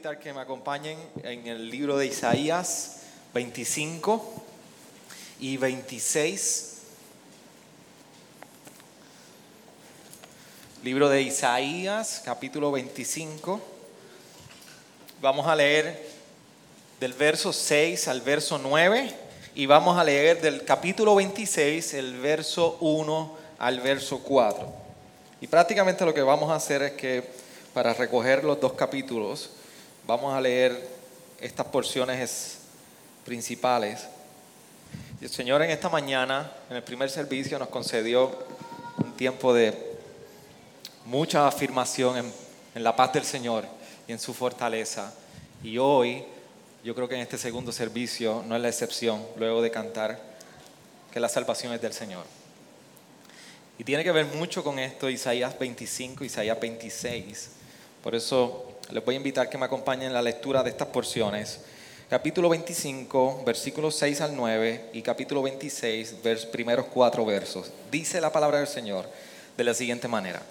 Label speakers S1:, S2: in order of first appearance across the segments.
S1: Invitar que me acompañen en el libro de Isaías 25 y 26. Libro de Isaías, capítulo 25. Vamos a leer del verso 6 al verso 9 y vamos a leer del capítulo 26, el verso 1 al verso 4. Y prácticamente lo que vamos a hacer es que para recoger los dos capítulos, vamos a leer estas porciones principales. El Señor en esta mañana, en el primer servicio, nos concedió un tiempo de mucha afirmación en, en la paz del Señor y en su fortaleza. Y hoy, yo creo que en este segundo servicio no es la excepción, luego de cantar, que la salvación es del Señor. Y tiene que ver mucho con esto Isaías 25, Isaías 26. Por eso les voy a invitar que me acompañen en la lectura de estas porciones. Capítulo 25, versículos 6 al 9 y capítulo 26, vers, primeros cuatro versos. Dice la palabra del Señor de la siguiente manera.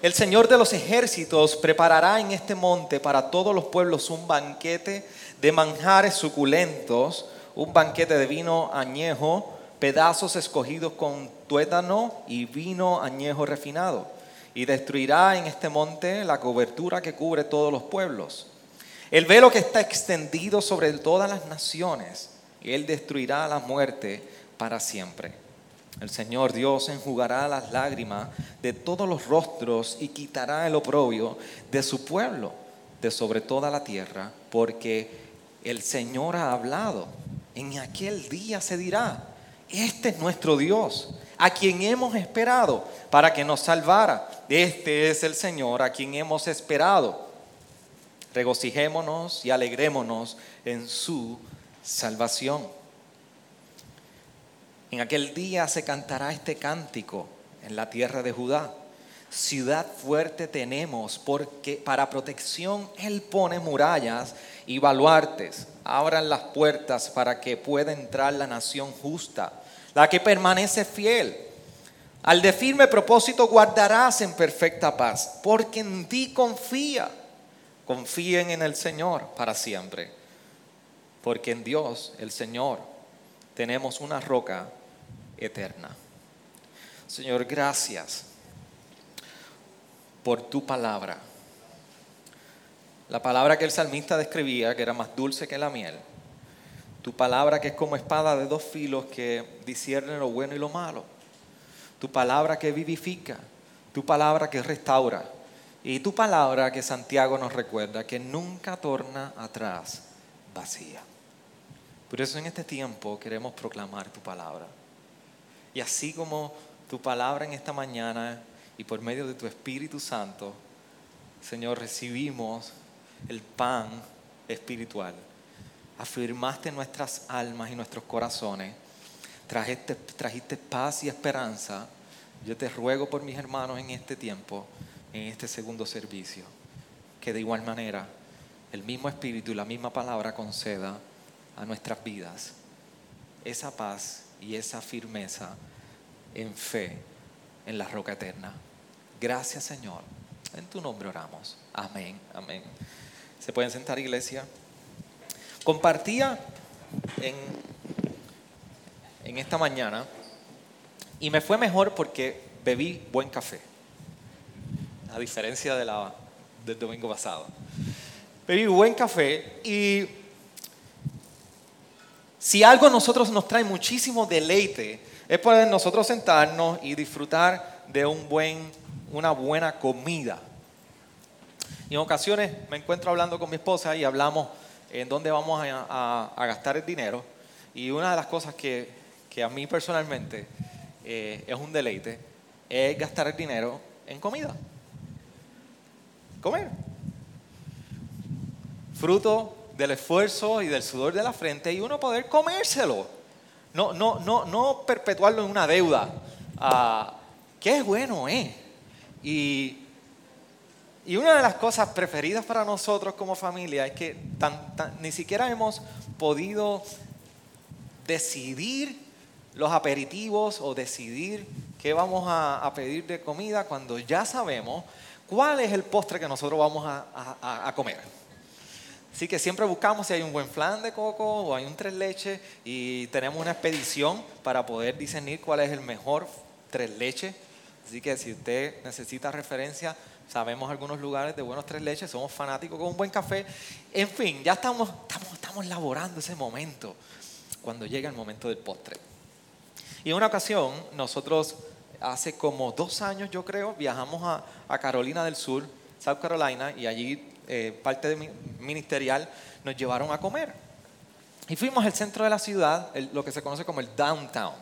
S1: El Señor de los ejércitos preparará en este monte para todos los pueblos un banquete de manjares suculentos, un banquete de vino añejo, pedazos escogidos con tuétano y vino añejo refinado. Y destruirá en este monte la cobertura que cubre todos los pueblos. El velo que está extendido sobre todas las naciones, Él destruirá la muerte para siempre. El Señor Dios enjugará las lágrimas de todos los rostros y quitará el oprobio de su pueblo, de sobre toda la tierra, porque el Señor ha hablado. En aquel día se dirá, este es nuestro Dios, a quien hemos esperado para que nos salvara. Este es el Señor a quien hemos esperado. Regocijémonos y alegrémonos en su salvación. En aquel día se cantará este cántico en la tierra de Judá. Ciudad fuerte tenemos porque para protección Él pone murallas y baluartes. Abran las puertas para que pueda entrar la nación justa, la que permanece fiel. Al de firme propósito guardarás en perfecta paz, porque en ti confía. Confíen en el Señor para siempre, porque en Dios, el Señor, tenemos una roca eterna. Señor, gracias por tu palabra. La palabra que el salmista describía, que era más dulce que la miel. Tu palabra que es como espada de dos filos que discierne lo bueno y lo malo. Tu palabra que vivifica. Tu palabra que restaura. Y tu palabra que Santiago nos recuerda que nunca torna atrás vacía. Por eso en este tiempo queremos proclamar tu palabra. Y así como tu palabra en esta mañana y por medio de tu Espíritu Santo, Señor, recibimos el pan espiritual. Afirmaste nuestras almas y nuestros corazones. Trajiste, trajiste paz y esperanza. Yo te ruego por mis hermanos en este tiempo, en este segundo servicio, que de igual manera el mismo Espíritu y la misma palabra conceda a nuestras vidas esa paz y esa firmeza en fe en la roca eterna. Gracias Señor. En tu nombre oramos. Amén, amén. ¿Se pueden sentar iglesia? Compartía en, en esta mañana y me fue mejor porque bebí buen café, a diferencia del domingo pasado. Bebí buen café y si algo a nosotros nos trae muchísimo deleite, es poder nosotros sentarnos y disfrutar de un buen, una buena comida. Y en ocasiones me encuentro hablando con mi esposa y hablamos en dónde vamos a, gastar el dinero. Y una de las cosas que, que a mí personalmente eh, es un deleite es gastar el dinero en comida. Comer. fruto del esfuerzo y del sudor de la frente y uno poder comérselo. No, no, no, no perpetuarlo en una deuda. Ah, qué bueno es. Y, y, una de las cosas preferidas para nosotros como familia es que ni siquiera hemos podido decidir los aperitivos o decidir qué vamos a, pedir de comida cuando ya sabemos cuál es el postre que nosotros vamos a, comer. Así que siempre buscamos si hay un buen flan de coco o hay un tres leches y tenemos una expedición para poder discernir cuál es el mejor tres leches. Así que si usted necesita referencia, sabemos algunos lugares de buenos tres leches, somos fanáticos con un buen café. En fin, ya estamos, estamos, estamos laborando ese momento cuando llega el momento del postre. Y en una ocasión, nosotros hace como dos años, yo creo, viajamos a, Carolina del Sur, South Carolina, y allí eh, parte de ministerial nos llevaron a comer. Y fuimos al centro de la ciudad, lo que se conoce como el downtown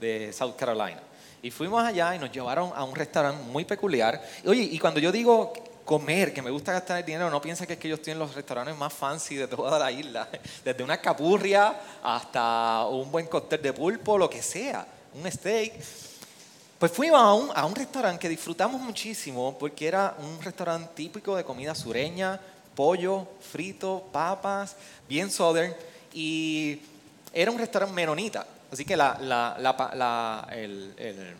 S1: de South Carolina. Y fuimos allá y nos llevaron a un restaurante muy peculiar. oye, y cuando yo digo comer, que me gusta gastar el dinero, no piensa que es que ellos tienen los restaurantes más fancy de toda la isla. Desde una capurria hasta un buen cóctel de pulpo, lo que sea, un steak. Pues fuimos a un, a un restaurante que disfrutamos muchísimo porque era un restaurante típico de comida sureña, pollo, frito, papas, bien southern. Y era un restaurante menonita. Así que la, la, la, el, el,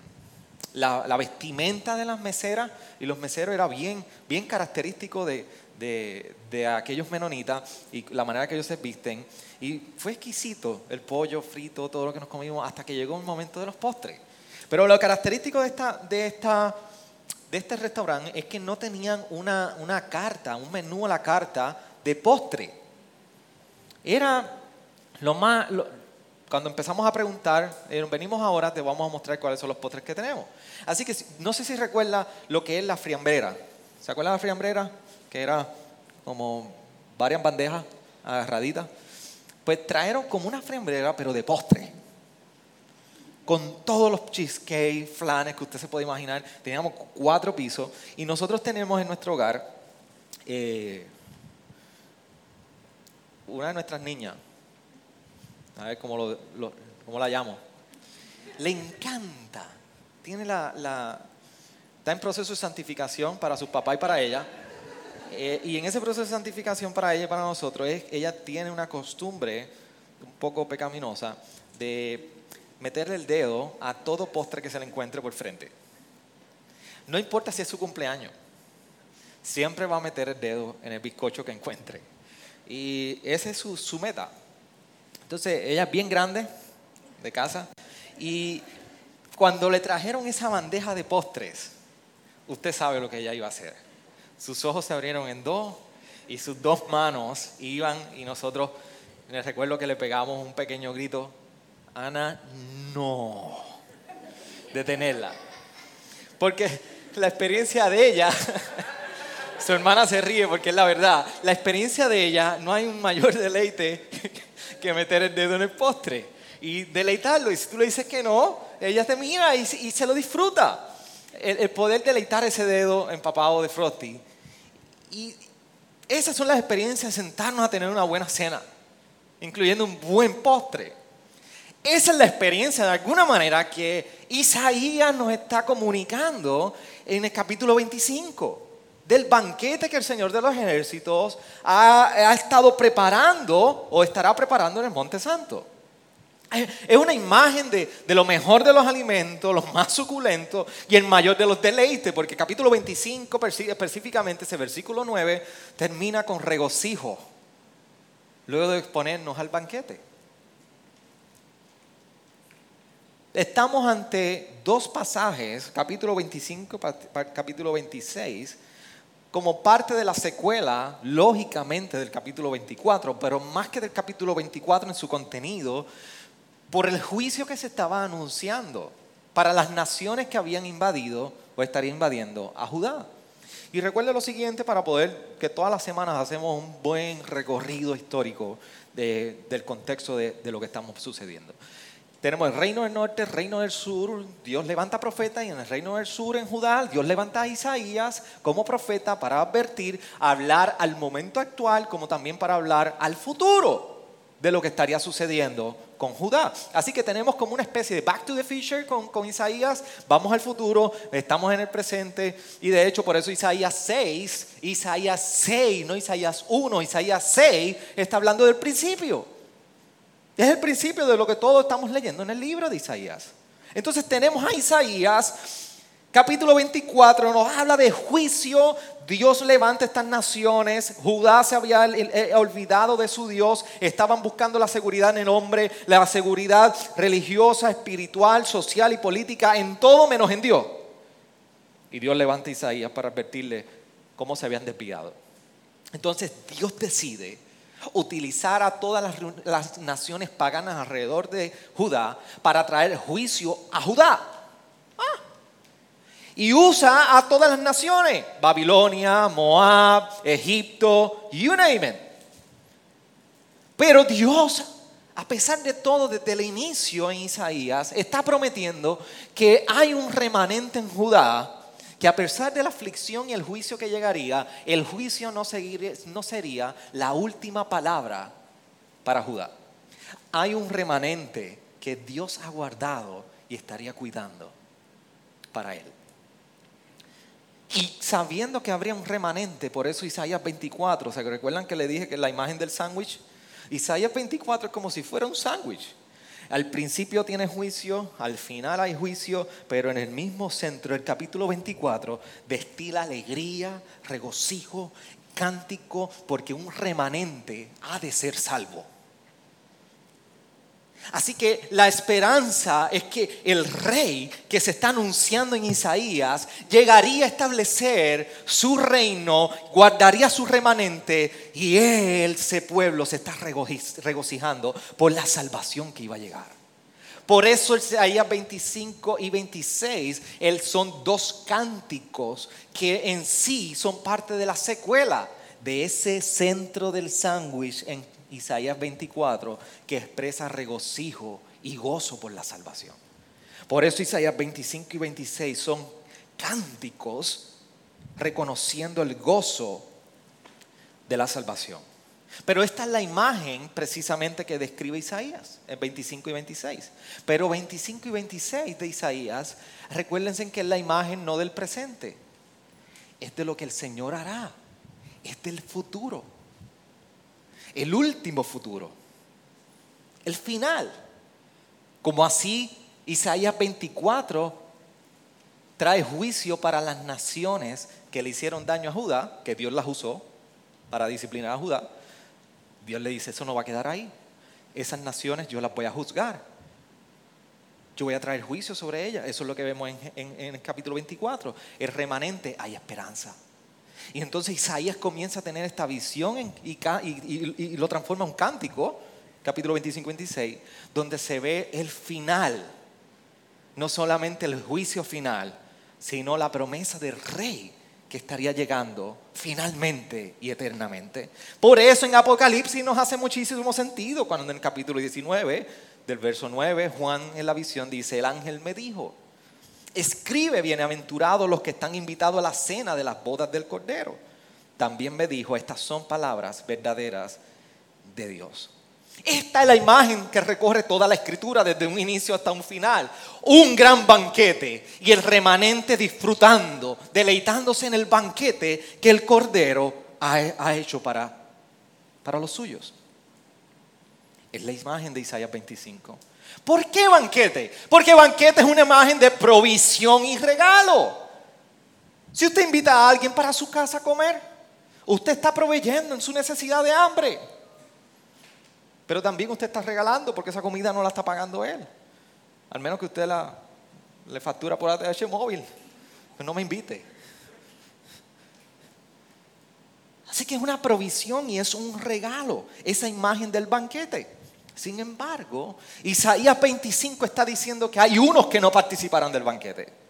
S1: la, vestimenta de las meseras y los meseros era bien, bien característico de, de, de, aquellos menonitas y la manera que ellos se visten. Y fue exquisito el pollo frito, todo lo que nos comimos, hasta que llegó el momento de los postres. Pero lo característico de, esta, de, esta, de este restaurante es que no tenían una, una carta, un menú a la carta de postre. Era lo más, cuando empezamos a preguntar, eh, venimos ahora, te vamos a mostrar cuáles son los postres que tenemos. Así que no sé si recuerda lo que es la friambrera. ¿Se acuerda de la friambrera? Que era como varias bandejas agarraditas. Pues trajeron como una friambrera, pero de postre con todos los cheesecake, flanes que usted se puede imaginar. Teníamos cuatro pisos y nosotros tenemos en nuestro hogar eh, una de nuestras niñas, a ver cómo, lo, la llamo, le encanta, tiene la, la, está en proceso de santificación para su papá y para ella. Eh, y en ese proceso de santificación para ella y para nosotros, es, ella tiene una costumbre un poco pecaminosa de meterle el dedo a todo postre que se le encuentre por frente. No importa si es su cumpleaños, siempre va a meter el dedo en el bizcocho que encuentre. Y esa es su, su meta. Entonces, ella es bien grande, de casa, y cuando le trajeron esa bandeja de postres, usted sabe lo que ella iba a hacer. Sus ojos se abrieron en dos y sus dos manos iban y nosotros, me recuerdo que le pegamos un pequeño grito, Ana, no, detenerla. Porque la experiencia de ella, su hermana se ríe porque es la verdad, la experiencia de ella no hay un mayor deleite que meter el dedo en el postre y deleitarlo. Y si tú le dices que no, ella te mira y, se lo disfruta. El, poder deleitar ese dedo empapado de Frosty. Y esas son las experiencias sentarnos a tener una buena cena, incluyendo un buen postre. Esa es la experiencia de alguna manera que Isaías nos está comunicando en el capítulo 25 del banquete que el Señor de los ejércitos ha, estado preparando o estará preparando en el Monte Santo. Es una imagen de, de, lo mejor de los alimentos, los más suculentos y el mayor de los deleites, porque capítulo 25, específicamente ese versículo 9, termina con regocijo, luego de exponernos al banquete. Estamos ante dos pasajes, capítulo 25, capítulo 26, como parte de la secuela, lógicamente, del capítulo 24, pero más que del capítulo 24 en su contenido, por el juicio que se estaba anunciando para las naciones que habían invadido o estarían invadiendo a Judá. Y recuerde lo siguiente para poder, que todas las semanas hacemos un buen recorrido histórico del contexto de, de lo que estamos sucediendo. Tenemos el reino del norte, el reino del sur, Dios levanta profetas y en el reino del sur, en Judá, Dios levanta a Isaías como profeta para advertir, hablar al momento actual como también para hablar al futuro de lo que estaría sucediendo con Judá. Así que tenemos como una especie de back to the future con, con, Isaías, vamos al futuro, estamos en el presente y de hecho por eso Isaías 6, Isaías 6, no Isaías 1, Isaías 6 está hablando del principio. Es el principio de lo que todos estamos leyendo en el libro de Isaías. Entonces tenemos a Isaías, capítulo 24, nos habla de juicio. Dios levanta estas naciones. Judá se había eh, olvidado de su Dios. Estaban buscando la seguridad en el hombre, la seguridad religiosa, espiritual, social y política, en todo menos en Dios. Y Dios levanta a Isaías para advertirle cómo se habían desviado. Entonces Dios decide utilizar a todas las, naciones paganas alrededor de Judá para traer juicio a Judá. Ah. Y usa a todas las naciones, Babilonia, Moab, Egipto, you name it. Pero Dios, a pesar de todo, desde el inicio en Isaías, está prometiendo que hay un remanente en Judá que a pesar de la aflicción y el juicio que llegaría, el juicio no, no sería la última palabra para Judá. Hay un remanente que Dios ha guardado y estaría cuidando para él. Y sabiendo que habría un remanente, por eso Isaías 24, ¿se recuerdan que le dije que la imagen del sándwich? Isaías 24 es como si fuera un sándwich. Al principio tiene juicio, al final hay juicio, pero en el mismo centro, el capítulo 24, destila alegría, regocijo, cántico, porque un remanente ha de ser salvo. Así que la esperanza es que el rey que se está anunciando en Isaías llegaría a establecer su reino, guardaría su remanente y ese pueblo, se está regocijando por la salvación que iba a llegar. Por eso Isaías 25 y 26 él son dos cánticos que en sí son parte de la secuela de ese centro del sándwich en Isaías 24, que expresa regocijo y gozo por la salvación. Por eso Isaías 25 y 26 son cánticos reconociendo el gozo de la salvación. Pero esta es la imagen precisamente que describe Isaías en 25 y 26. Pero 25 y 26 de Isaías, recuérdense que es la imagen no del presente, es de lo que el Señor hará, es del futuro el último futuro, el final. Como así Isaías 24 trae juicio para las naciones que le hicieron daño a Judá, que Dios las usó para disciplinar a Judá. Dios le dice, eso no va a quedar ahí. Esas naciones yo las voy a juzgar. Yo voy a traer juicio sobre ellas. Eso es lo que vemos en, el capítulo 24. El remanente, hay esperanza. Y entonces Isaías comienza a tener esta visión y, lo transforma en un cántico, capítulo 25-26, donde se ve el final, no solamente el juicio final, sino la promesa del rey que estaría llegando finalmente y eternamente. Por eso en Apocalipsis nos hace muchísimo sentido cuando en el capítulo 19, del verso 9, Juan en la visión dice, el ángel me dijo, Escribe, bienaventurados los que están invitados a la cena de las bodas del Cordero. También me dijo, estas son palabras verdaderas de Dios. Esta es la imagen que recorre toda la escritura desde un inicio hasta un final. Un gran banquete y el remanente disfrutando, deleitándose en el banquete que el Cordero ha, hecho para, para los suyos. Es la imagen de Isaías 25. ¿Por qué banquete? Porque banquete es una imagen de provisión y regalo. Si usted invita a alguien para su casa a comer, usted está proveyendo en su necesidad de hambre. Pero también usted está regalando porque esa comida no la está pagando él. Al menos que usted la, le factura por ATH móvil. Pues no me invite. Así que es una provisión y es un regalo, esa imagen del banquete. Sin embargo, Isaías 25 está diciendo que hay unos que no participarán del banquete.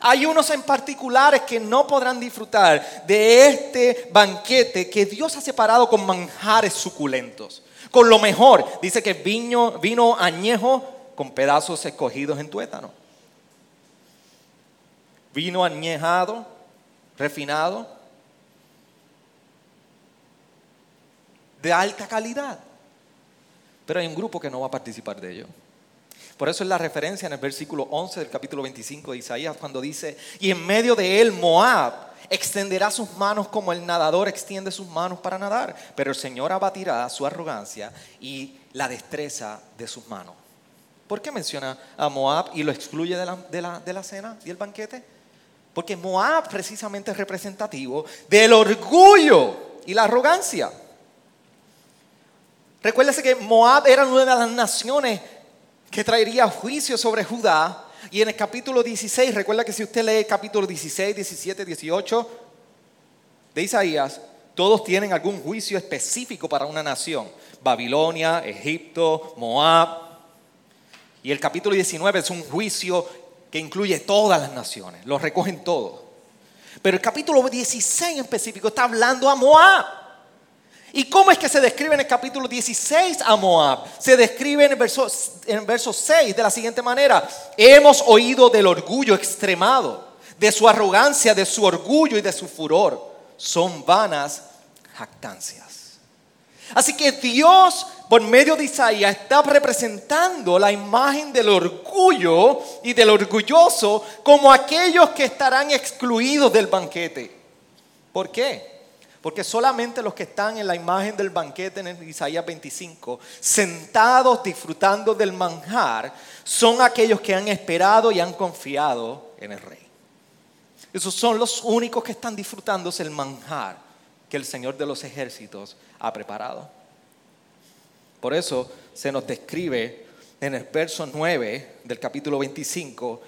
S1: Hay unos en particulares que no podrán disfrutar de este banquete que Dios ha separado con manjares suculentos, con lo mejor. Dice que vino, vino añejo con pedazos escogidos en tuétano. Vino añejado, refinado, de alta calidad. Pero hay un grupo que no va a participar de ello. Por eso es la referencia en el versículo 11 del capítulo 25 de Isaías cuando dice, y en medio de él Moab extenderá sus manos como el nadador extiende sus manos para nadar, pero el Señor abatirá su arrogancia y la destreza de sus manos. ¿Por qué menciona a Moab y lo excluye de la, de la, de la cena y el banquete? Porque Moab precisamente es representativo del orgullo y la arrogancia. Recuérdese que Moab era una de las naciones que traería juicio sobre Judá. Y en el capítulo 16, recuerda que si usted lee el capítulo 16, 17, 18 de Isaías, todos tienen algún juicio específico para una nación. Babilonia, Egipto, Moab. Y el capítulo 19 es un juicio que incluye todas las naciones, los recogen todos. Pero el capítulo 16 en específico está hablando a Moab. ¿Y cómo es que se describe en el capítulo 16 a Moab? Se describe en el, verso, en el verso 6 de la siguiente manera. Hemos oído del orgullo extremado, de su arrogancia, de su orgullo y de su furor. Son vanas jactancias. Así que Dios, por medio de Isaías, está representando la imagen del orgullo y del orgulloso como aquellos que estarán excluidos del banquete. ¿Por qué? Porque solamente los que están en la imagen del banquete en Isaías 25, sentados disfrutando del manjar, son aquellos que han esperado y han confiado en el rey. Esos son los únicos que están disfrutándose el manjar que el Señor de los ejércitos ha preparado. Por eso se nos describe en el verso 9 del capítulo 25,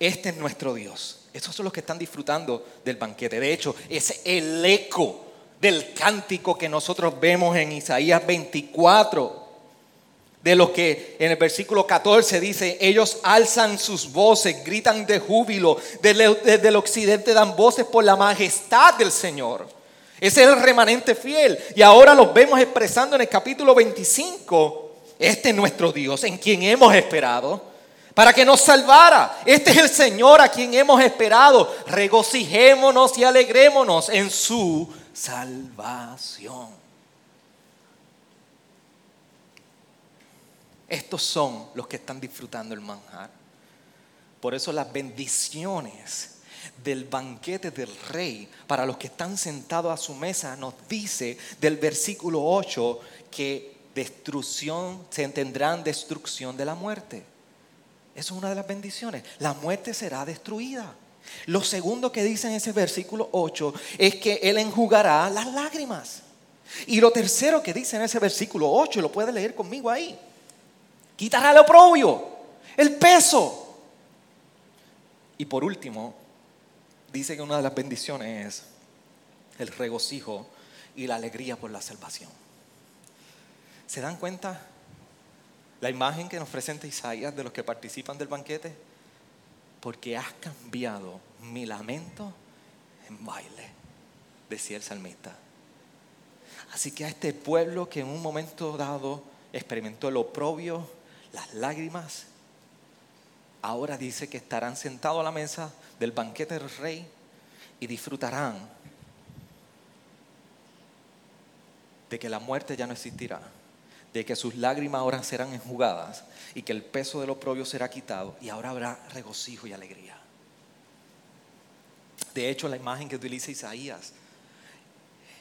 S1: este es nuestro Dios esos son los que están disfrutando del banquete. De hecho, es el eco del cántico que nosotros vemos en Isaías 24. De los que en el versículo 14 dice, ellos alzan sus voces, gritan de júbilo, desde, el occidente dan voces por la majestad del Señor. Ese es el remanente fiel. Y ahora los vemos expresando en el capítulo 25. Este es nuestro Dios, en quien hemos esperado para que nos salvara. Este es el Señor a quien hemos esperado. Regocijémonos y alegrémonos en su salvación. Estos son los que están disfrutando el manjar. Por eso las bendiciones del banquete del rey para los que están sentados a su mesa nos dice del versículo 8 que destrucción se entenderán destrucción de la muerte. Es una de las bendiciones. La muerte será destruida. Lo segundo que dice en ese versículo 8 es que Él enjugará las lágrimas. Y lo tercero que dice en ese versículo 8, lo puede leer conmigo ahí, quitará el oprobio, el peso. Y por último, dice que una de las bendiciones es el regocijo y la alegría por la salvación. ¿Se dan cuenta? La imagen que nos presenta Isaías de los que participan del banquete, porque has cambiado mi lamento en baile, decía el salmista. Así que a este pueblo que en un momento dado experimentó el oprobio, las lágrimas, ahora dice que estarán sentados a la mesa del banquete del rey y disfrutarán de que la muerte ya no existirá de que sus lágrimas ahora serán enjugadas y que el peso de los oprobio será quitado y ahora habrá regocijo y alegría. De hecho, la imagen que utiliza Isaías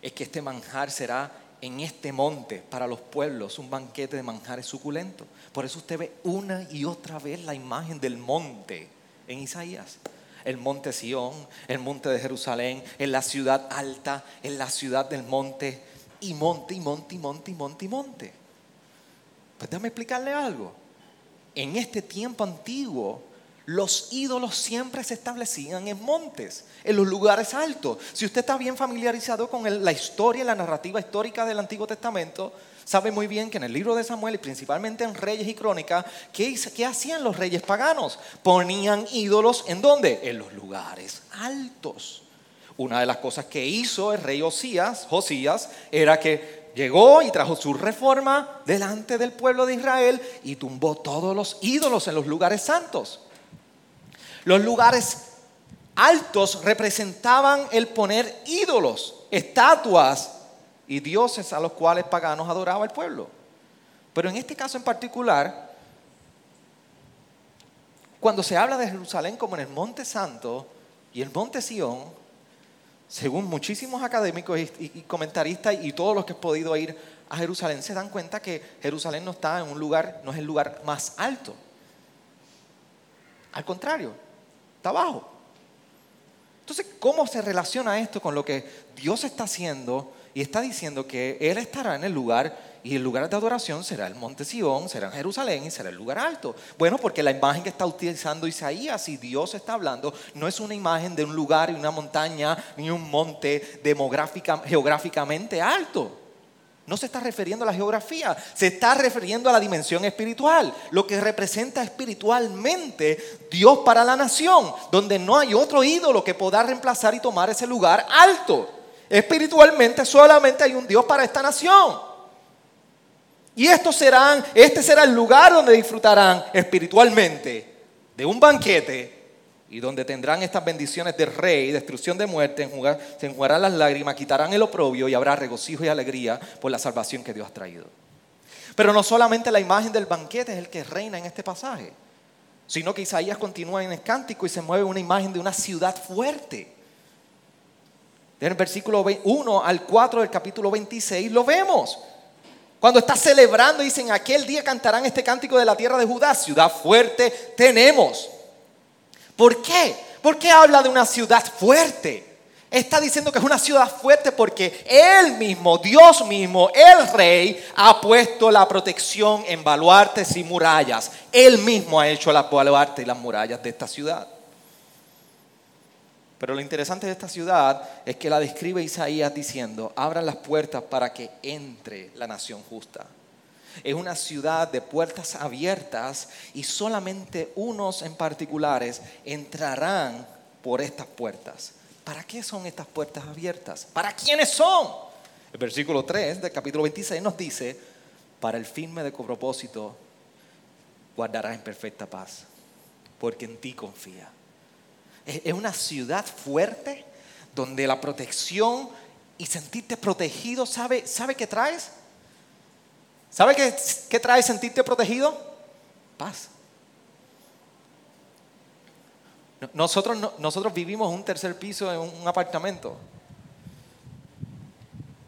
S1: es que este manjar será en este monte para los pueblos un banquete de manjares suculentos. Por eso usted ve una y otra vez la imagen del monte en Isaías. El monte Sión, el monte de Jerusalén, en la ciudad alta, en la ciudad del monte, y monte, y monte, y monte, y monte, y monte. Pues déjame explicarle algo. En este tiempo antiguo, los ídolos siempre se establecían en montes, en los lugares altos. Si usted está bien familiarizado con la historia, la narrativa histórica del Antiguo Testamento, sabe muy bien que en el libro de Samuel y principalmente en Reyes y Crónicas, ¿qué, ¿qué, hacían los reyes paganos? Ponían ídolos en dónde? En los lugares altos. Una de las cosas que hizo el rey Josías, Josías era que llegó y trajo su reforma delante del pueblo de Israel y tumbó todos los ídolos en los lugares santos. Los lugares altos representaban el poner ídolos, estatuas y dioses a los cuales paganos adoraba el pueblo. Pero en este caso en particular, cuando se habla de Jerusalén como en el Monte Santo y el Monte Sión, según muchísimos académicos y, comentaristas y todos los que han podido ir a Jerusalén, se dan cuenta que Jerusalén no está en un lugar, no es el lugar más alto. Al contrario, está abajo. Entonces, ¿cómo se relaciona esto con lo que Dios está haciendo y está diciendo que Él estará en el lugar y el lugar de adoración será el monte Sión, será Jerusalén y será el lugar alto. Bueno, porque la imagen que está utilizando Isaías y Dios está hablando no es una imagen de un lugar y una montaña ni un monte demográfica, geográficamente alto. No se está refiriendo a la geografía, se está refiriendo a la dimensión espiritual, lo que representa espiritualmente Dios para la nación, donde no hay otro ídolo que pueda reemplazar y tomar ese lugar alto. Espiritualmente solamente hay un Dios para esta nación. Y estos serán, este será el lugar donde disfrutarán espiritualmente de un banquete y donde tendrán estas bendiciones de rey, destrucción de muerte, se enjugarán las lágrimas, quitarán el oprobio y habrá regocijo y alegría por la salvación que Dios ha traído. Pero no solamente la imagen del banquete es el que reina en este pasaje, sino que Isaías continúa en el cántico y se mueve una imagen de una ciudad fuerte. En el versículo 1 al 4 del capítulo 26 lo vemos. Cuando está celebrando, dicen, aquel día cantarán este cántico de la tierra de Judá, ciudad fuerte tenemos. ¿Por qué? ¿Por qué habla de una ciudad fuerte? Está diciendo que es una ciudad fuerte porque Él mismo, Dios mismo, el Rey, ha puesto la protección en baluartes y murallas. Él mismo ha hecho las baluartes y las murallas de esta ciudad. Pero lo interesante de esta ciudad es que la describe Isaías diciendo, abran las puertas para que entre la nación justa. Es una ciudad de puertas abiertas y solamente unos en particulares entrarán por estas puertas. ¿Para qué son estas puertas abiertas? ¿Para quiénes son? El versículo 3 del capítulo 26 nos dice, para el firme de propósito guardarás en perfecta paz, porque en ti confía. Es una ciudad fuerte donde la protección y sentirte protegido, ¿sabe, sabe qué traes? ¿Sabe qué, qué trae sentirte protegido? Paz. Nosotros, nosotros vivimos un tercer piso en un apartamento.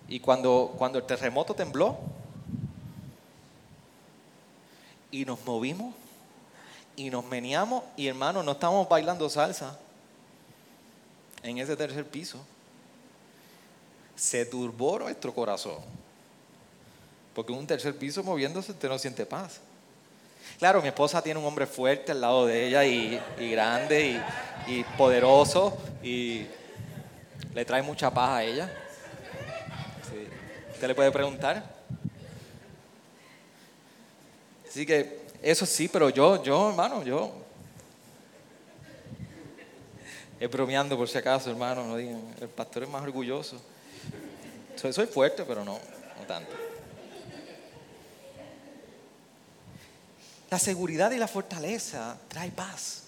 S1: Y cuando, cuando el terremoto tembló y nos movimos y nos meneamos y hermano, no estamos bailando salsa en ese tercer piso. Se turbó nuestro corazón. Porque en un tercer piso moviéndose usted no siente paz. Claro, mi esposa tiene un hombre fuerte al lado de ella y, grande y, poderoso y le trae mucha paz a ella. ¿Usted le puede preguntar? Así que eso sí, pero yo, yo, hermano, yo. Es bromeando por si acaso, hermano, no digan, el pastor es más orgulloso. Soy, soy fuerte, pero no, no tanto. La seguridad y la fortaleza trae paz.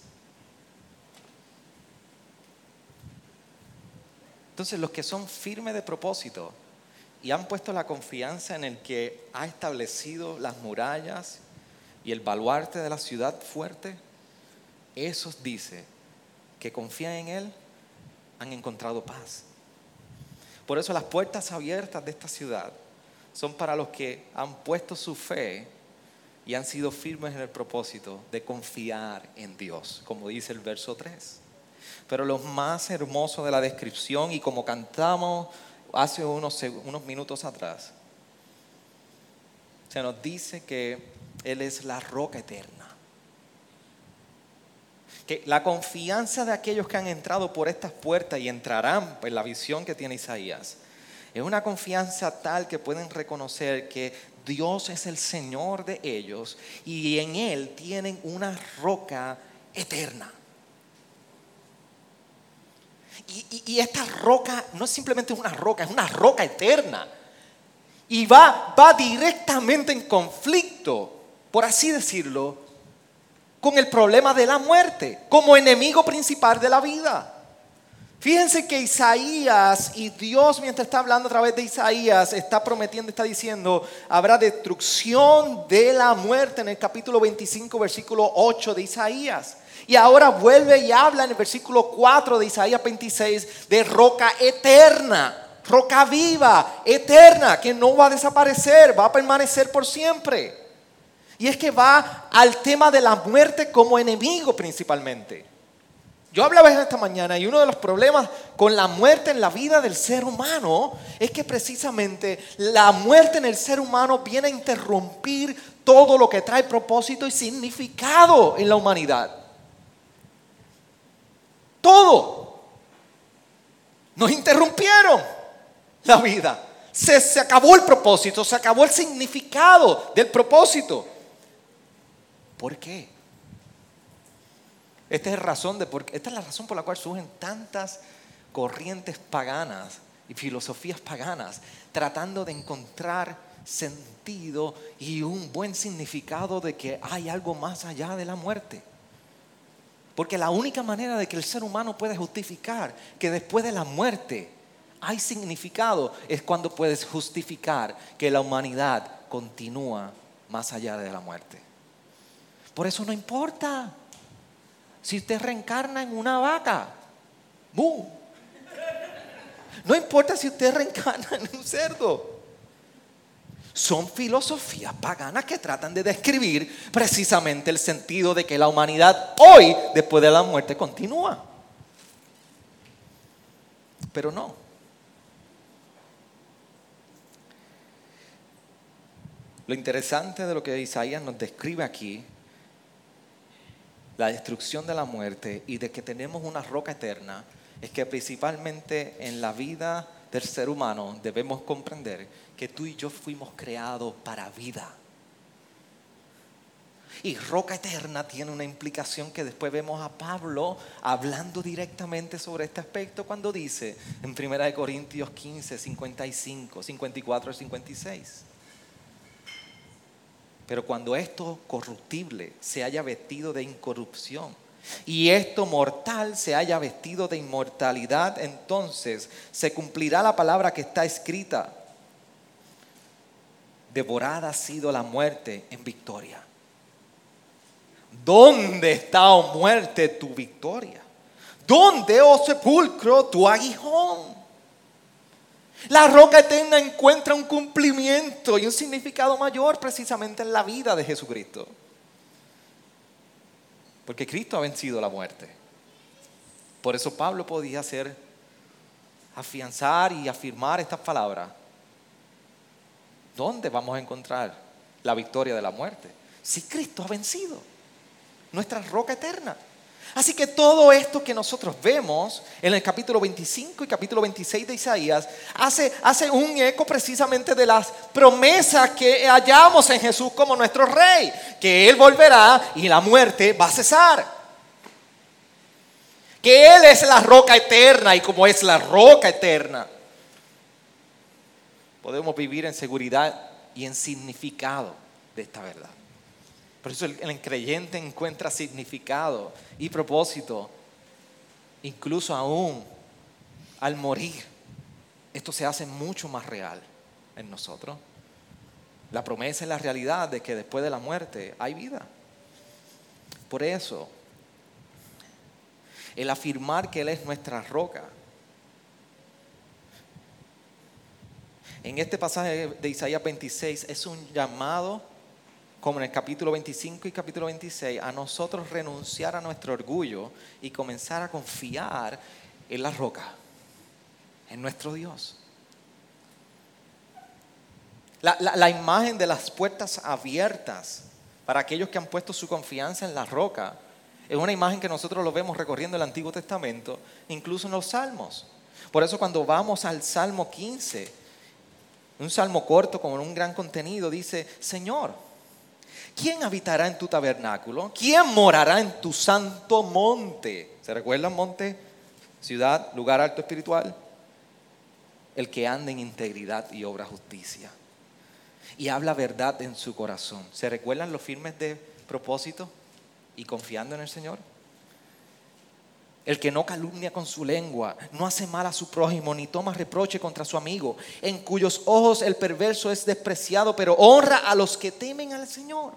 S1: Entonces los que son firmes de propósito y han puesto la confianza en el que ha establecido las murallas y el baluarte de la ciudad fuerte, esos dice que confían en Él han encontrado paz. Por eso las puertas abiertas de esta ciudad son para los que han puesto su fe y han sido firmes en el propósito de confiar en Dios, como dice el verso 3. Pero lo más hermoso de la descripción y como cantamos hace unos, unos minutos atrás, se nos dice que él es la roca eterna. Que la confianza de aquellos que han entrado por estas puertas y entrarán en la visión que tiene Isaías, es una confianza tal que pueden reconocer que Dios es el Señor de ellos y en Él tienen una roca eterna. Y, y, esta roca no es simplemente una roca, es una roca eterna. Y va, va directamente en conflicto, por así decirlo, con el problema de la muerte, como enemigo principal de la vida. Fíjense que Isaías y Dios mientras está hablando a través de Isaías está prometiendo, está diciendo, habrá destrucción de la muerte en el capítulo 25, versículo 8 de Isaías. Y ahora vuelve y habla en el versículo 4 de Isaías 26 de roca eterna, roca viva, eterna, que no va a desaparecer, va a permanecer por siempre. Y es que va al tema de la muerte como enemigo principalmente. Yo hablaba esta mañana y uno de los problemas con la muerte en la vida del ser humano es que precisamente la muerte en el ser humano viene a interrumpir todo lo que trae propósito y significado en la humanidad. Todo. Nos interrumpieron la vida. Se, se acabó el propósito, se acabó el significado del propósito. ¿Por qué? Esta es, razón de esta es la razón por la cual surgen tantas corrientes paganas y filosofías paganas tratando de encontrar sentido y un buen significado de que hay algo más allá de la muerte. Porque la única manera de que el ser humano pueda justificar que después de la muerte hay significado es cuando puedes justificar que la humanidad continúa más allá de la muerte. Por eso no importa si usted reencarna en una vaca. No importa si usted reencarna en un cerdo. Son filosofías paganas que tratan de describir precisamente el sentido de que la humanidad hoy, después de la muerte, continúa. Pero no. Lo interesante de lo que Isaías nos describe aquí la destrucción de la muerte y de que tenemos una roca eterna, es que principalmente en la vida del ser humano debemos comprender que tú y yo fuimos creados para vida. Y roca eterna tiene una implicación que después vemos a Pablo hablando directamente sobre este aspecto cuando dice en 1 Corintios 15, 55, 54 y 56. Pero cuando esto corruptible se haya vestido de incorrupción y esto mortal se haya vestido de inmortalidad, entonces se cumplirá la palabra que está escrita. Devorada ha sido la muerte en victoria. ¿Dónde está, oh muerte, tu victoria? ¿Dónde, oh sepulcro, tu aguijón? La roca eterna encuentra un cumplimiento y un significado mayor precisamente en la vida de Jesucristo. Porque Cristo ha vencido la muerte. Por eso Pablo podía hacer, afianzar y afirmar estas palabras. ¿Dónde vamos a encontrar la victoria de la muerte? Si Cristo ha vencido nuestra roca eterna. Así que todo esto que nosotros vemos en el capítulo 25 y capítulo 26 de Isaías hace, hace un eco precisamente de las promesas que hallamos en Jesús como nuestro rey, que Él volverá y la muerte va a cesar. Que Él es la roca eterna y como es la roca eterna, podemos vivir en seguridad y en significado de esta verdad. Por eso el, creyente encuentra significado y propósito, incluso aún al morir. Esto se hace mucho más real en nosotros. La promesa es la realidad de que después de la muerte hay vida. Por eso, el afirmar que Él es nuestra roca, en este pasaje de Isaías 26 es un llamado como en el capítulo 25 y capítulo 26, a nosotros renunciar a nuestro orgullo y comenzar a confiar en la roca, en nuestro Dios. La, imagen de las puertas abiertas para aquellos que han puesto su confianza en la roca es una imagen que nosotros lo vemos recorriendo el Antiguo Testamento, incluso en los Salmos. Por eso cuando vamos al Salmo 15, un salmo corto con un gran contenido, dice, Señor, ¿quién habitará en tu tabernáculo? ¿Quién morará en tu santo monte? ¿Se recuerdan monte? Ciudad, lugar alto espiritual. El que anda en integridad y obra justicia. y habla verdad en su corazón. ¿Se recuerdan los firmes de propósito y confiando en el Señor? El que no calumnia con su lengua, no hace mal a su prójimo, ni toma reproche contra su amigo, en cuyos ojos el perverso es despreciado, pero honra a los que temen al Señor.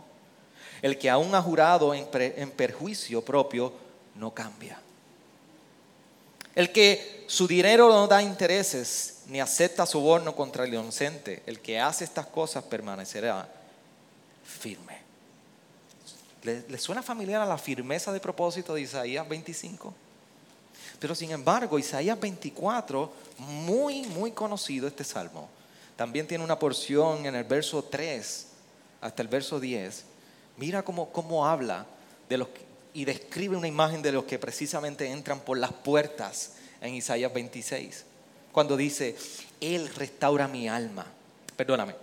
S1: El que aún ha jurado en, perjuicio propio, no cambia. El que su dinero no da intereses, ni acepta soborno contra el inocente, el que hace estas cosas permanecerá firme. ¿Le, ¿Le, suena familiar a la firmeza de propósito de Isaías 25? Pero sin embargo, Isaías 24, muy, muy conocido este salmo, también tiene una porción en el verso 3 hasta el verso 10. Mira cómo, cómo habla de los y describe una imagen de los que precisamente entran por las puertas en Isaías 26. Cuando dice, Él restaura mi alma. Perdóname.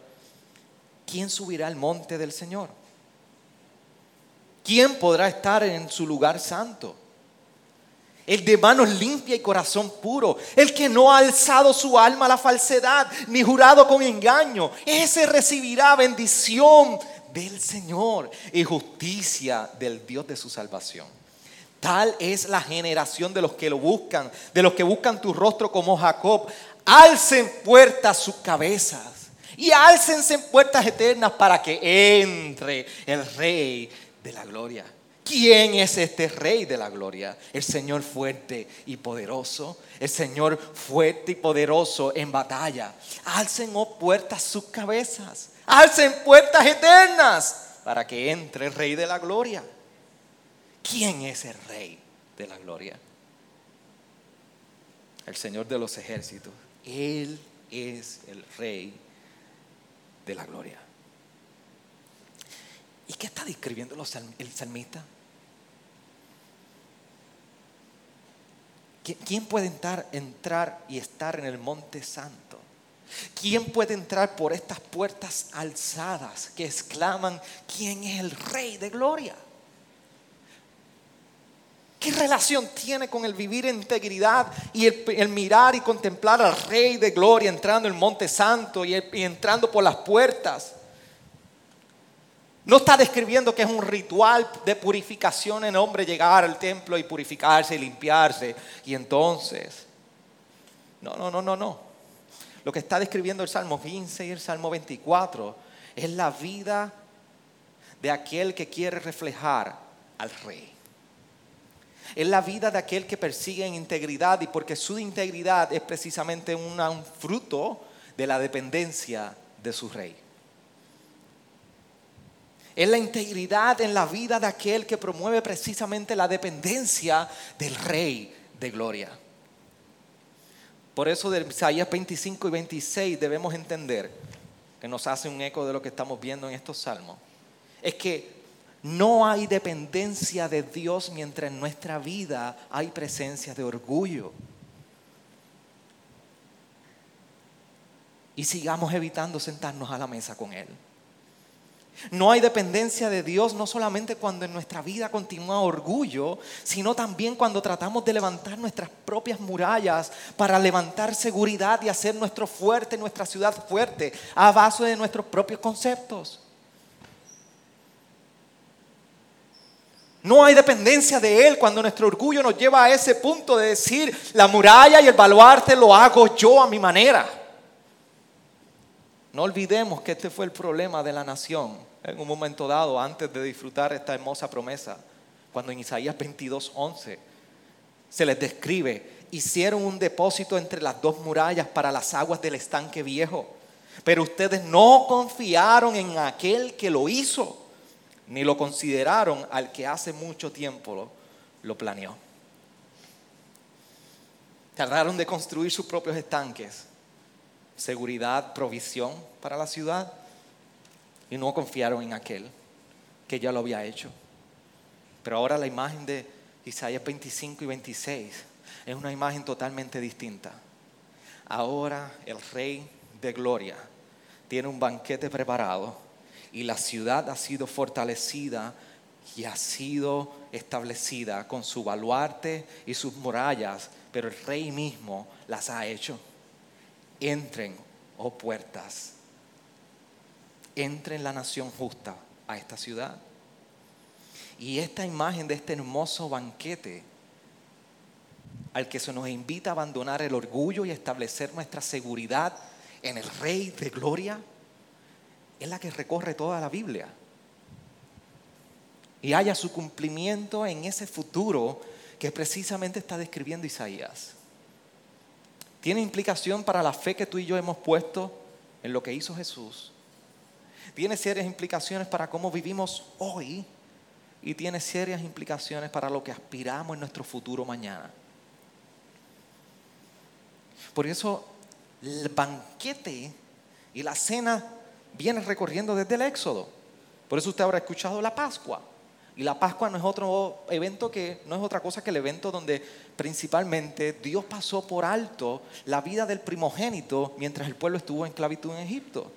S1: ¿Quién subirá al monte del Señor? ¿Quién podrá estar en su lugar santo? el de manos limpia y corazón puro, el que no ha alzado su alma a la falsedad, ni jurado con engaño, ese recibirá bendición del Señor y justicia del Dios de su salvación. Tal es la generación de los que lo buscan, de los que buscan tu rostro como Jacob. Alcen puertas sus cabezas y alcense puertas eternas para que entre el Rey de la Gloria. ¿Quién es este Rey de la Gloria? El Señor fuerte y poderoso. El Señor fuerte y poderoso en batalla. Alcen oh puertas sus cabezas. Alcen puertas eternas para que entre el Rey de la Gloria. ¿Quién es el Rey de la Gloria? El Señor de los ejércitos. Él es el Rey de la Gloria. ¿Y qué está describiendo el salmista? ¿Quién puede entrar, entrar y estar en el monte santo? ¿Quién puede entrar por estas puertas alzadas que exclaman, ¿quién es el rey de gloria? ¿Qué relación tiene con el vivir en integridad y el, mirar y contemplar al Rey de Gloria entrando en el Monte Santo y entrando por las puertas? No está describiendo que es un ritual de purificación en hombre llegar al templo y purificarse y limpiarse. Y entonces, no, no, no, no, no. Lo que está describiendo el Salmo 15 y el Salmo 24 es la vida de aquel que quiere reflejar al rey. Es la vida de aquel que persigue en integridad y porque su integridad es precisamente un fruto de la dependencia de su rey. Es la integridad en la vida de aquel que promueve precisamente la dependencia del Rey de Gloria. Por eso de Isaías 25 y 26 debemos entender, que nos hace un eco de lo que estamos viendo en estos salmos, es que no hay dependencia de Dios mientras en nuestra vida hay presencia de orgullo. Y sigamos evitando sentarnos a la mesa con Él. No hay dependencia de Dios no solamente cuando en nuestra vida continúa orgullo, sino también cuando tratamos de levantar nuestras propias murallas para levantar seguridad y hacer nuestro fuerte, nuestra ciudad fuerte, a base de nuestros propios conceptos. No hay dependencia de Él cuando nuestro orgullo nos lleva a ese punto de decir, la muralla y el baluarte lo hago yo a mi manera. No olvidemos que este fue el problema de la nación en un momento dado antes de disfrutar esta hermosa promesa. Cuando en Isaías 22, 11 se les describe, hicieron un depósito entre las dos murallas para las aguas del estanque viejo, pero ustedes no confiaron en aquel que lo hizo, ni lo consideraron al que hace mucho tiempo lo, lo planeó. Trataron de construir sus propios estanques seguridad, provisión para la ciudad y no confiaron en aquel que ya lo había hecho. Pero ahora la imagen de Isaías 25 y 26 es una imagen totalmente distinta. Ahora el rey de gloria tiene un banquete preparado y la ciudad ha sido fortalecida y ha sido establecida con su baluarte y sus murallas, pero el rey mismo las ha hecho entren, oh puertas. entre en la nación justa a esta ciudad. Y esta imagen de este hermoso banquete al que se nos invita a abandonar el orgullo y establecer nuestra seguridad en el Rey de Gloria, es la que recorre toda la Biblia. Y haya su cumplimiento en ese futuro que precisamente está describiendo Isaías. Tiene implicación para la fe que tú y yo hemos puesto en lo que hizo Jesús. Tiene serias implicaciones para cómo vivimos hoy y tiene serias implicaciones para lo que aspiramos en nuestro futuro mañana. Por eso el banquete y la cena vienen recorriendo desde el Éxodo. Por eso usted habrá escuchado la Pascua. Y la Pascua no es otro evento que no es otra cosa que el evento donde principalmente Dios pasó por alto la vida del primogénito mientras el pueblo estuvo en esclavitud en Egipto.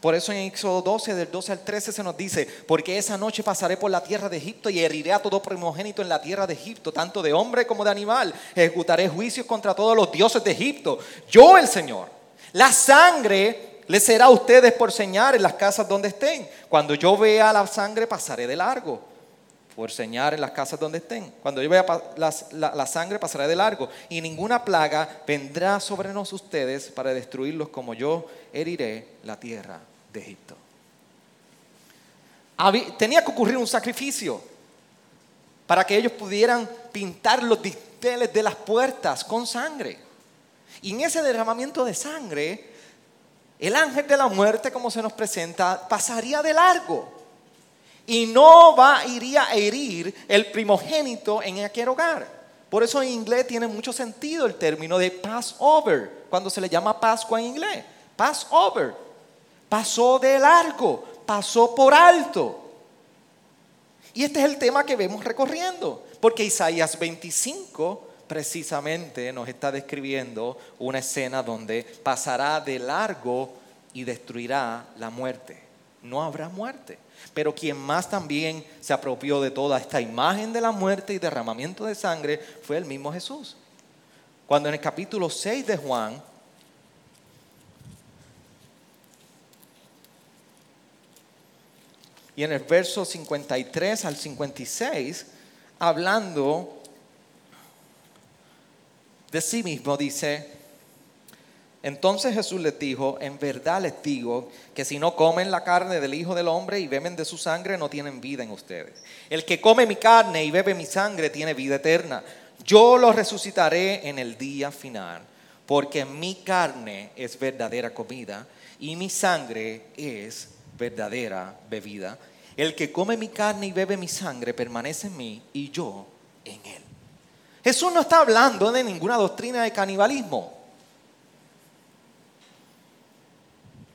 S1: Por eso en Éxodo 12, del 12 al 13 se nos dice, porque esa noche pasaré por la tierra de Egipto y heriré a todo primogénito en la tierra de Egipto, tanto de hombre como de animal. Ejecutaré juicios contra todos los dioses de Egipto. Yo el Señor. La sangre les será a ustedes por señal en las casas donde estén. Cuando yo vea la sangre pasaré de largo. Por señal en las casas donde estén. Cuando yo vea la, sangre pasaré de largo. Y ninguna plaga vendrá sobre nosotros ustedes para destruirlos como yo heriré la tierra de Egipto. Tenía que ocurrir un sacrificio para que ellos pudieran pintar los dinteles de las puertas con sangre. Y en ese derramamiento de sangre, el ángel de la muerte, como se nos presenta, pasaría de largo y no va, iría a herir el primogénito en aquel hogar. Por eso en inglés tiene mucho sentido el término de Passover, cuando se le llama Pascua en inglés. Passover pasó de largo, pasó por alto. Y este es el tema que vemos recorriendo, porque Isaías 25 precisamente nos está describiendo una escena donde pasará de largo y destruirá la muerte. No habrá muerte. Pero quien más también se apropió de toda esta imagen de la muerte y derramamiento de sangre fue el mismo Jesús. Cuando en el capítulo 6 de Juan Y en el verso 53 al 56, hablando de sí mismo, dice, entonces Jesús les dijo, en verdad les digo que si no comen la carne del Hijo del Hombre y beben de su sangre, no tienen vida en ustedes. El que come mi carne y bebe mi sangre tiene vida eterna. Yo lo resucitaré en el día final, porque mi carne es verdadera comida y mi sangre es verdadera bebida. El que come mi carne y bebe mi sangre permanece en mí y yo en él. Jesús no está hablando de ninguna doctrina de canibalismo.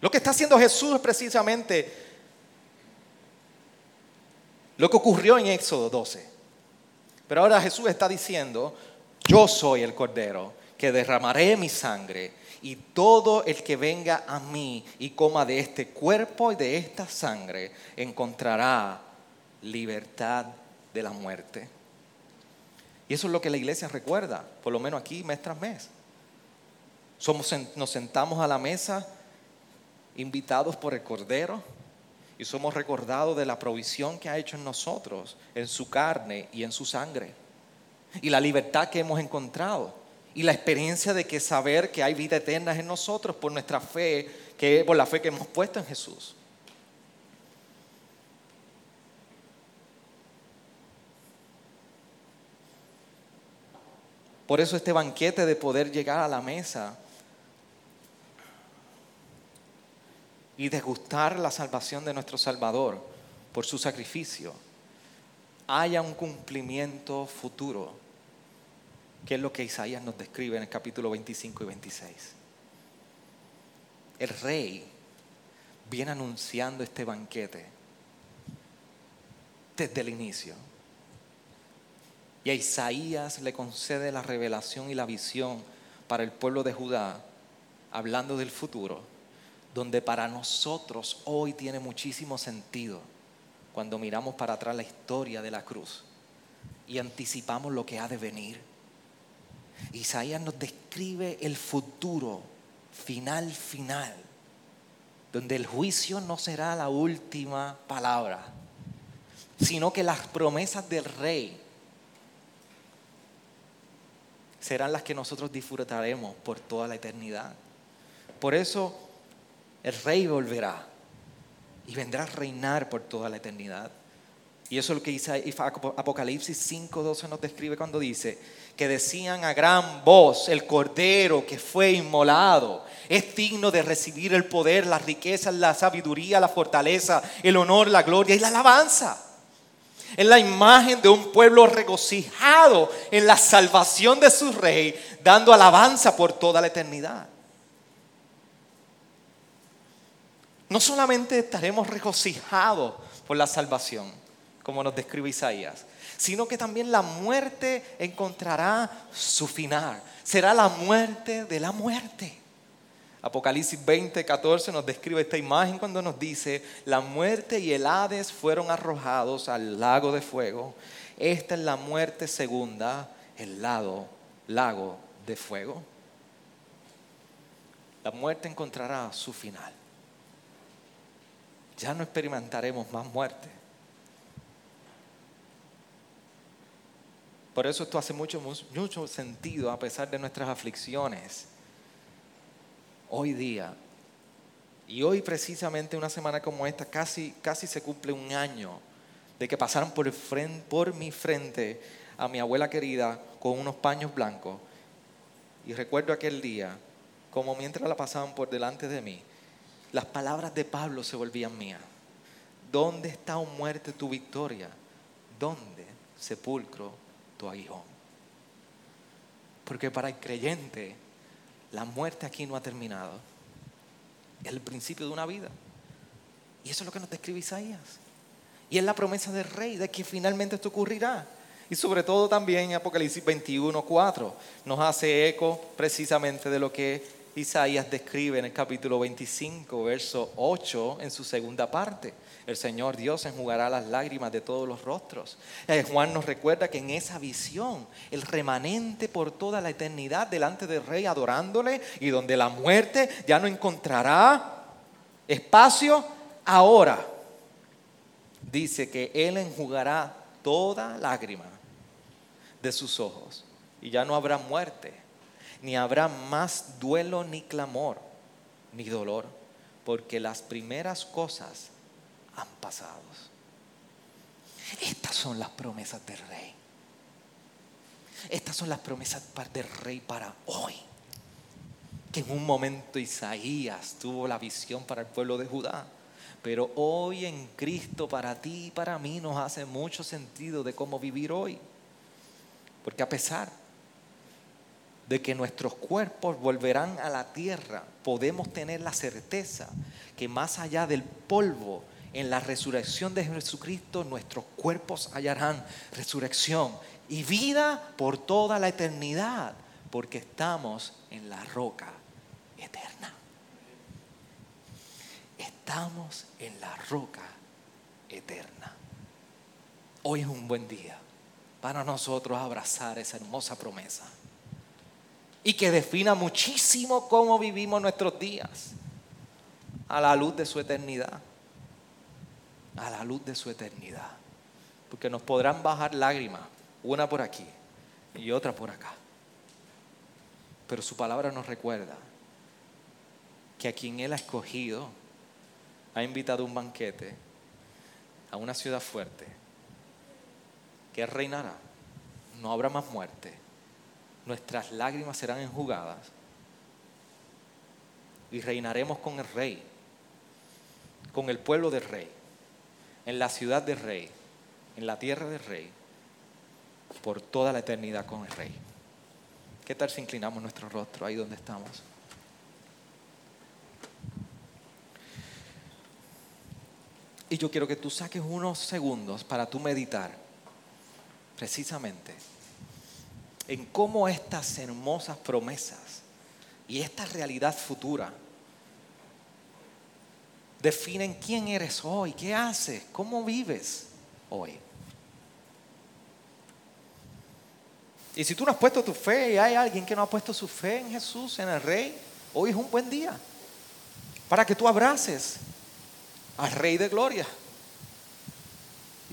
S1: Lo que está haciendo Jesús es precisamente lo que ocurrió en Éxodo 12. Pero ahora Jesús está diciendo, yo soy el Cordero que derramaré mi sangre y todo el que venga a mí y coma de este cuerpo y de esta sangre encontrará libertad de la muerte. Y eso es lo que la iglesia recuerda, por lo menos aquí mes tras mes. Somos, nos sentamos a la mesa invitados por el Cordero y somos recordados de la provisión que ha hecho en nosotros, en su carne y en su sangre. Y la libertad que hemos encontrado y la experiencia de que saber que hay vida eterna en nosotros por nuestra fe, que por la fe que hemos puesto en Jesús. Por eso este banquete de poder llegar a la mesa y degustar la salvación de nuestro Salvador por su sacrificio, haya un cumplimiento futuro que es lo que Isaías nos describe en el capítulo 25 y 26. El rey viene anunciando este banquete desde el inicio. Y a Isaías le concede la revelación y la visión para el pueblo de Judá, hablando del futuro, donde para nosotros hoy tiene muchísimo sentido cuando miramos para atrás la historia de la cruz y anticipamos lo que ha de venir. Isaías nos describe el futuro final, final donde el juicio no será la última palabra, sino que las promesas del rey serán las que nosotros disfrutaremos por toda la eternidad. Por eso el rey volverá y vendrá a reinar por toda la eternidad. Y eso es lo que dice Apocalipsis 5:12 nos describe cuando dice que decían a gran voz, el cordero que fue inmolado es digno de recibir el poder, las riquezas, la sabiduría, la fortaleza, el honor, la gloria y la alabanza. Es la imagen de un pueblo regocijado en la salvación de su rey, dando alabanza por toda la eternidad. No solamente estaremos regocijados por la salvación, como nos describe Isaías, sino que también la muerte encontrará su final. Será la muerte de la muerte. Apocalipsis 20, 14 nos describe esta imagen cuando nos dice, la muerte y el Hades fueron arrojados al lago de fuego. Esta es la muerte segunda, el lago de fuego. La muerte encontrará su final. Ya no experimentaremos más muerte. Por eso esto hace mucho, mucho sentido a pesar de nuestras aflicciones hoy día. Y hoy precisamente una semana como esta casi, casi se cumple un año de que pasaron por, mi frente a mi abuela querida con unos paños blancos. Y recuerdo aquel día, como mientras la pasaban por delante de mí, las palabras de Pablo se volvían mías. ¿Dónde está, oh muerte, tu victoria? ¿Dónde, sepulcro, tu aguijón? Porque para el creyente la muerte aquí no ha terminado. Es el principio de una vida. Y eso es lo que nos describe Isaías. Y es la promesa del rey de que finalmente esto ocurrirá. Y sobre todo también Apocalipsis 21, 4 nos hace eco precisamente de lo que Isaías describe en el capítulo 25, verso 8, en su segunda parte. El Señor Dios enjugará las lágrimas de todos los rostros. Eh, Juan nos recuerda que en esa visión, el remanente por toda la eternidad delante del Rey adorándole y donde la muerte ya no encontrará espacio ahora. Dice que Él enjugará toda lágrima de sus ojos y ya no habrá muerte, ni habrá más duelo ni clamor, ni dolor, porque las primeras cosas han pasado. Estas son las promesas del rey. Estas son las promesas del rey para hoy. Que en un momento Isaías tuvo la visión para el pueblo de Judá. Pero hoy en Cristo para ti y para mí nos hace mucho sentido de cómo vivir hoy. Porque a pesar de que nuestros cuerpos volverán a la tierra, podemos tener la certeza que más allá del polvo en la resurrección de Jesucristo nuestros cuerpos hallarán resurrección y vida por toda la eternidad, porque estamos en la roca eterna. Estamos en la roca eterna. Hoy es un buen día para nosotros abrazar esa hermosa promesa y que defina muchísimo cómo vivimos nuestros días a la luz de su eternidad a la luz de su eternidad. Porque nos podrán bajar lágrimas, una por aquí y otra por acá. Pero su palabra nos recuerda que a quien Él ha escogido, ha invitado a un banquete a una ciudad fuerte, que reinará, no habrá más muerte, nuestras lágrimas serán enjugadas y reinaremos con el rey, con el pueblo del rey en la ciudad del rey, en la tierra del rey, por toda la eternidad con el rey. ¿Qué tal si inclinamos nuestro rostro ahí donde estamos? Y yo quiero que tú saques unos segundos para tú meditar precisamente en cómo estas hermosas promesas y esta realidad futura definen quién eres hoy, qué haces, cómo vives hoy. Y si tú no has puesto tu fe y hay alguien que no ha puesto su fe en Jesús, en el Rey, hoy es un buen día. para que tú abraces al Rey de Gloria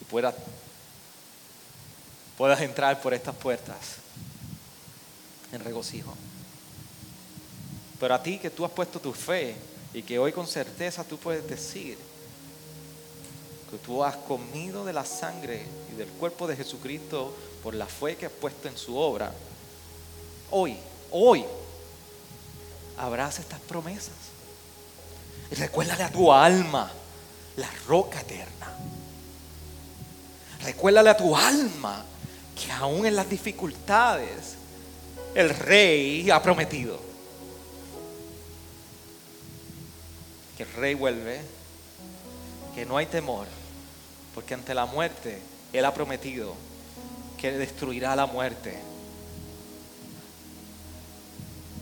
S1: y puedas, puedas entrar por estas puertas en regocijo. Pero a ti que tú has puesto tu fe y que hoy con certeza tú puedes decir que tú has comido de la sangre y del cuerpo de Jesucristo por la fe que has puesto en su obra, hoy, hoy, abraza estas promesas. Y recuérdale a tu alma la roca eterna. Recuérdale a tu alma que aún en las dificultades el rey ha prometido. Que el rey vuelve, que no hay temor, porque ante la muerte él ha prometido que destruirá la muerte.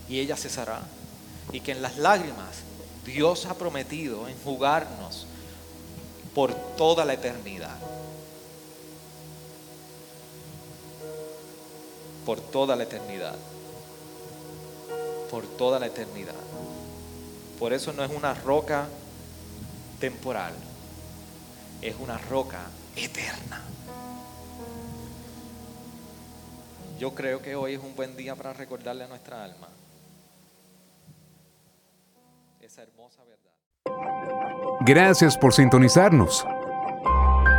S1: Y ella cesará. Y que en las lágrimas Dios ha prometido enjugarnos por toda la eternidad. Por toda la eternidad. Por toda la eternidad. Por eso no es una roca temporal, es una roca eterna. Yo creo que hoy es un buen día para recordarle a nuestra alma esa hermosa verdad.
S2: Gracias por sintonizarnos.